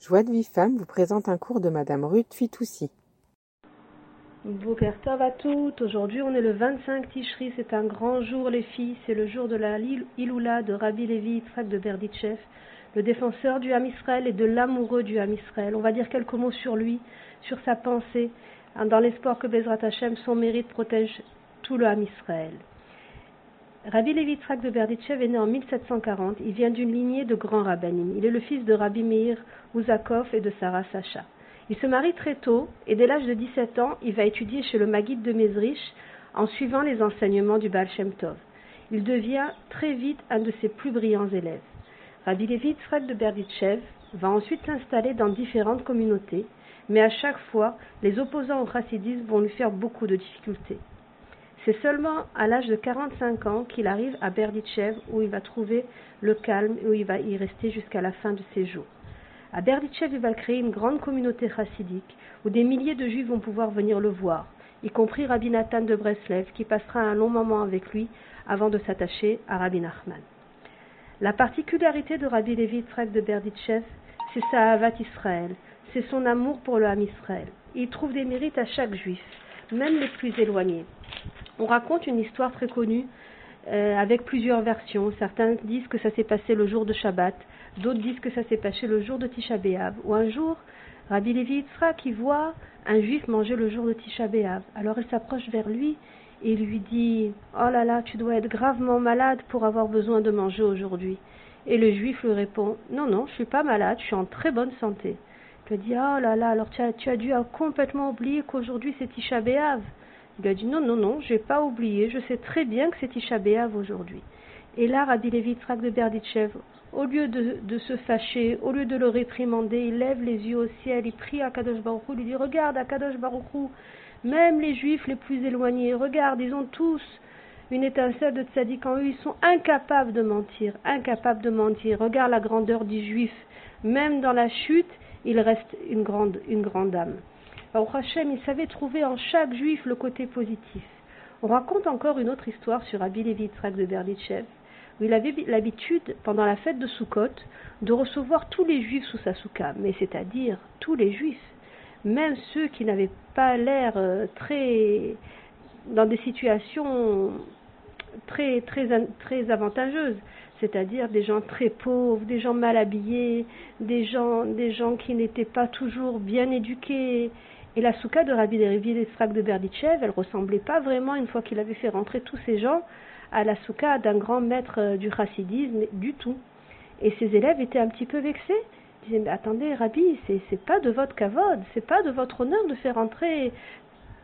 Joie de vie femme vous présente un cours de Madame Ruth Fitoussi. Boker à toutes. Aujourd'hui, on est le 25 Tishri. C'est un grand jour, les filles. C'est le jour de la Iloula de Rabbi Levi Yitzhak de Berditchev, le défenseur du Ham Israël et de l'amoureux du Ham Israël. On va dire quelques mots sur lui, sur sa pensée, hein, dans l'espoir que Bezrat Hashem, son mérite, protège tout le Ham Israël. Rabbi Levi Yitzhak de Berditchev est né en 1740. Il vient d'une lignée de grands rabbinim. Il est le fils de Rabbi Meir Ouzakov et de Sarah Sacha. Il se marie très tôt et dès l'âge de 17 ans, il va étudier chez le Maguide de Mezrich en suivant les enseignements du Baal Shem Tov. Il devient très vite un de ses plus brillants élèves. Rabbi Levi Yitzhak de Berditchev va ensuite s'installer dans différentes communautés, mais à chaque fois, les opposants au chassidisme vont lui faire beaucoup de difficultés. C'est seulement à l'âge de 45 ans qu'il arrive à Berditchev où il va trouver le calme et où il va y rester jusqu'à la fin de ses jours. À Berditchev, il va créer une grande communauté chassidique où des milliers de juifs vont pouvoir venir le voir, y compris Rabbi Nathan de Breslev qui passera un long moment avec lui avant de s'attacher à Rabbi Nachman. La particularité de Rabbi Levi de Berditchev, c'est sa Havat Israël, c'est son amour pour le Ham Israël. Il trouve des mérites à chaque juif, même les plus éloignés. On raconte une histoire très connue euh, avec plusieurs versions. Certains disent que ça s'est passé le jour de Shabbat, d'autres disent que ça s'est passé le jour de Tisha B'Av, ou un jour, Rabbi Levi Yitzhak qui voit un juif manger le jour de Tisha B'Av. Alors il s'approche vers lui et lui dit Oh là là, tu dois être gravement malade pour avoir besoin de manger aujourd'hui. Et le juif lui répond Non, non, je suis pas malade, je suis en très bonne santé. Il lui dit Oh là là, alors tu as, tu as dû complètement oublier qu'aujourd'hui c'est Tisha B'Av. Il a dit non, non, non, j'ai pas oublié, je sais très bien que c'est Isha aujourd'hui. Et là, Rabbi Levi de Berditchev, au lieu de, se fâcher, au lieu de le réprimander, il lève les yeux au ciel, il prie à Kadosh Baruch il dit Regarde à Kadosh Baruch même les juifs les plus éloignés, regarde, ils ont tous une étincelle de tzaddik en eux, ils sont incapables de mentir, incapables de mentir. Regarde la grandeur du juif, même dans la chute, il reste une grande, une grande âme. Hashem, il savait trouver en chaque juif le côté positif. On raconte encore une autre histoire sur Rabbi de Berditchev, où il avait l'habitude, pendant la fête de Sukkot, de recevoir tous les juifs sous sa soukha, mais c'est-à-dire tous les juifs, même ceux qui n'avaient pas l'air euh, très. dans des situations très, très, très avantageuses, c'est-à-dire des gens très pauvres, des gens mal habillés, des gens, des gens qui n'étaient pas toujours bien éduqués, et la souka de Rabbi Yitzhak de Berditchev, elle ressemblait pas vraiment, une fois qu'il avait fait rentrer tous ces gens, à la souka d'un grand maître euh, du chassidisme du tout. Et ses élèves étaient un petit peu vexés. Ils disaient, mais attendez, Rabbi, c'est pas de votre kavod, c'est pas de votre honneur de faire entrer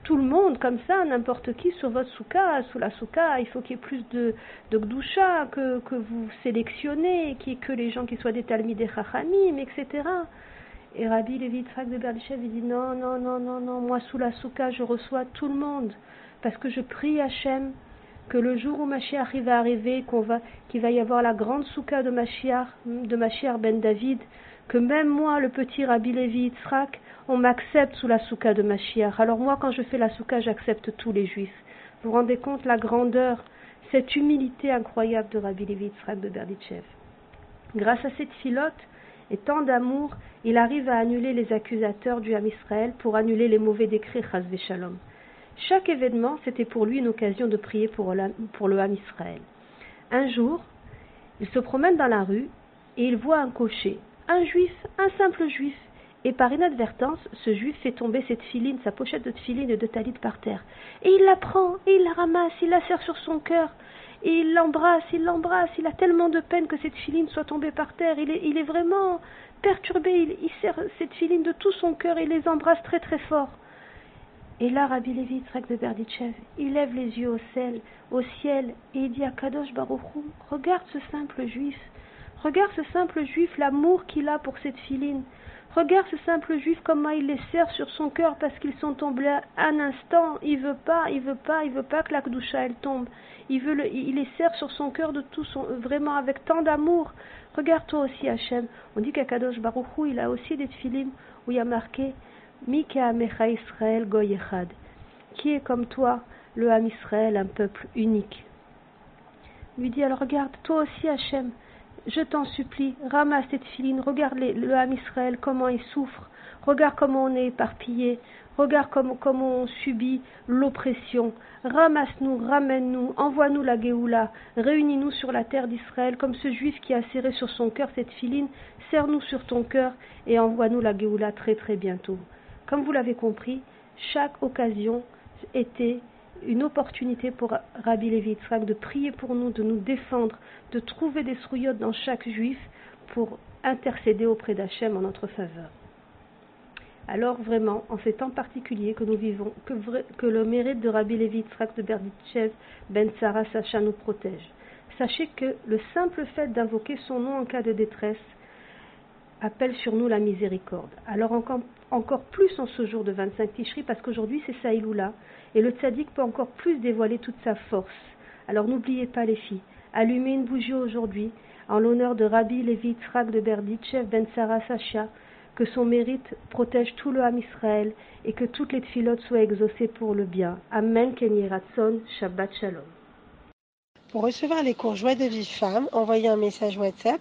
tout le monde comme ça, n'importe qui sur votre souka, sous la souka, il faut qu'il y ait plus de, de gdusha, que, que vous sélectionnez, que les gens qui soient des talmidei chachamim, etc. Et Rabbi Levi de Berditchev, il dit non, non, non, non, non, moi sous la souka, je reçois tout le monde, parce que je prie Hachem que le jour où Mashiach va arriver, qu'on va, qu'il va y avoir la grande souka de Mashiach, de Mashiach ben David, que même moi, le petit Rabbi Levi Yitzhak, on m'accepte sous la souka de Mashiach. Alors moi, quand je fais la souka, j'accepte tous les juifs. Vous vous rendez compte la grandeur, cette humilité incroyable de Rabbi Levi Yitzhak de Berditchev. Grâce à cette filote, et tant d'amour, il arrive à annuler les accusateurs du Ham Israël pour annuler les mauvais décrets Chaz Shalom. Chaque événement, c'était pour lui une occasion de prier pour le Ham Israël. Un jour, il se promène dans la rue et il voit un cocher, un juif, un simple juif. Et par inadvertance, ce juif fait tomber cette filine, sa pochette de filine et de talit par terre. Et il la prend, et il la ramasse, il la serre sur son cœur. Il l'embrasse, il l'embrasse, il a tellement de peine que cette filine soit tombée par terre. Il est, il est vraiment perturbé, il, serre cette filine de tout son cœur et les embrasse très très fort. Et là, Rabbi Levi de Berditchev, il lève les yeux au ciel, au ciel et il dit à Kadosh Baruchou, regarde ce simple juif, regarde ce simple juif, l'amour qu'il a pour cette filine. Regarde ce simple juif comment il les serre sur son cœur parce qu'ils sont tombés un instant. Il veut pas, il veut pas, il veut pas que la Kdusha elle tombe. Il veut il les serre sur son cœur de tout son, vraiment avec tant d'amour. Regarde toi aussi Hachem. On dit qu'à Kadosh Baruchou il a aussi des films où il y a marqué Mika Amecha Israël Goy Qui est comme toi, le Ham Israël, un peuple unique? Il lui dit alors regarde toi aussi Hachem je t'en supplie, ramasse cette filine, regarde le Ham Israël, comment il souffre, regarde comment on est éparpillé, regarde comment, on subit l'oppression. Ramasse-nous, ramène-nous, envoie-nous la Géoula, réunis-nous sur la terre d'Israël, comme ce juif qui a serré sur son cœur cette filine, serre-nous sur ton cœur et envoie-nous la Géoula très très bientôt. Comme vous l'avez compris, chaque occasion était une opportunité pour Rabbi Levi de prier pour nous, de nous défendre, de trouver des souillottes dans chaque juif pour intercéder auprès d'Hachem en notre faveur. Alors vraiment, en ces temps particuliers que nous vivons, que, le mérite de Rabbi Levi de Berditchev Ben Sarah Sacha nous protège. Sachez que le simple fait d'invoquer son nom en cas de détresse appelle sur nous la miséricorde. Alors encore, encore plus en ce jour de 25 Tishri, parce qu'aujourd'hui c'est Saïloula, et le tzaddik peut encore plus dévoiler toute sa force. Alors n'oubliez pas les filles, allumez une bougie aujourd'hui en l'honneur de Rabbi Levi Tzrak de Berditchev Ben Sarah Sacha, que son mérite protège tout le Ham Israël et que toutes les tfilotes soient exaucées pour le bien. Amen, Ratson, Shabbat Shalom. Pour recevoir les cours Joie de vie femme, envoyez un message WhatsApp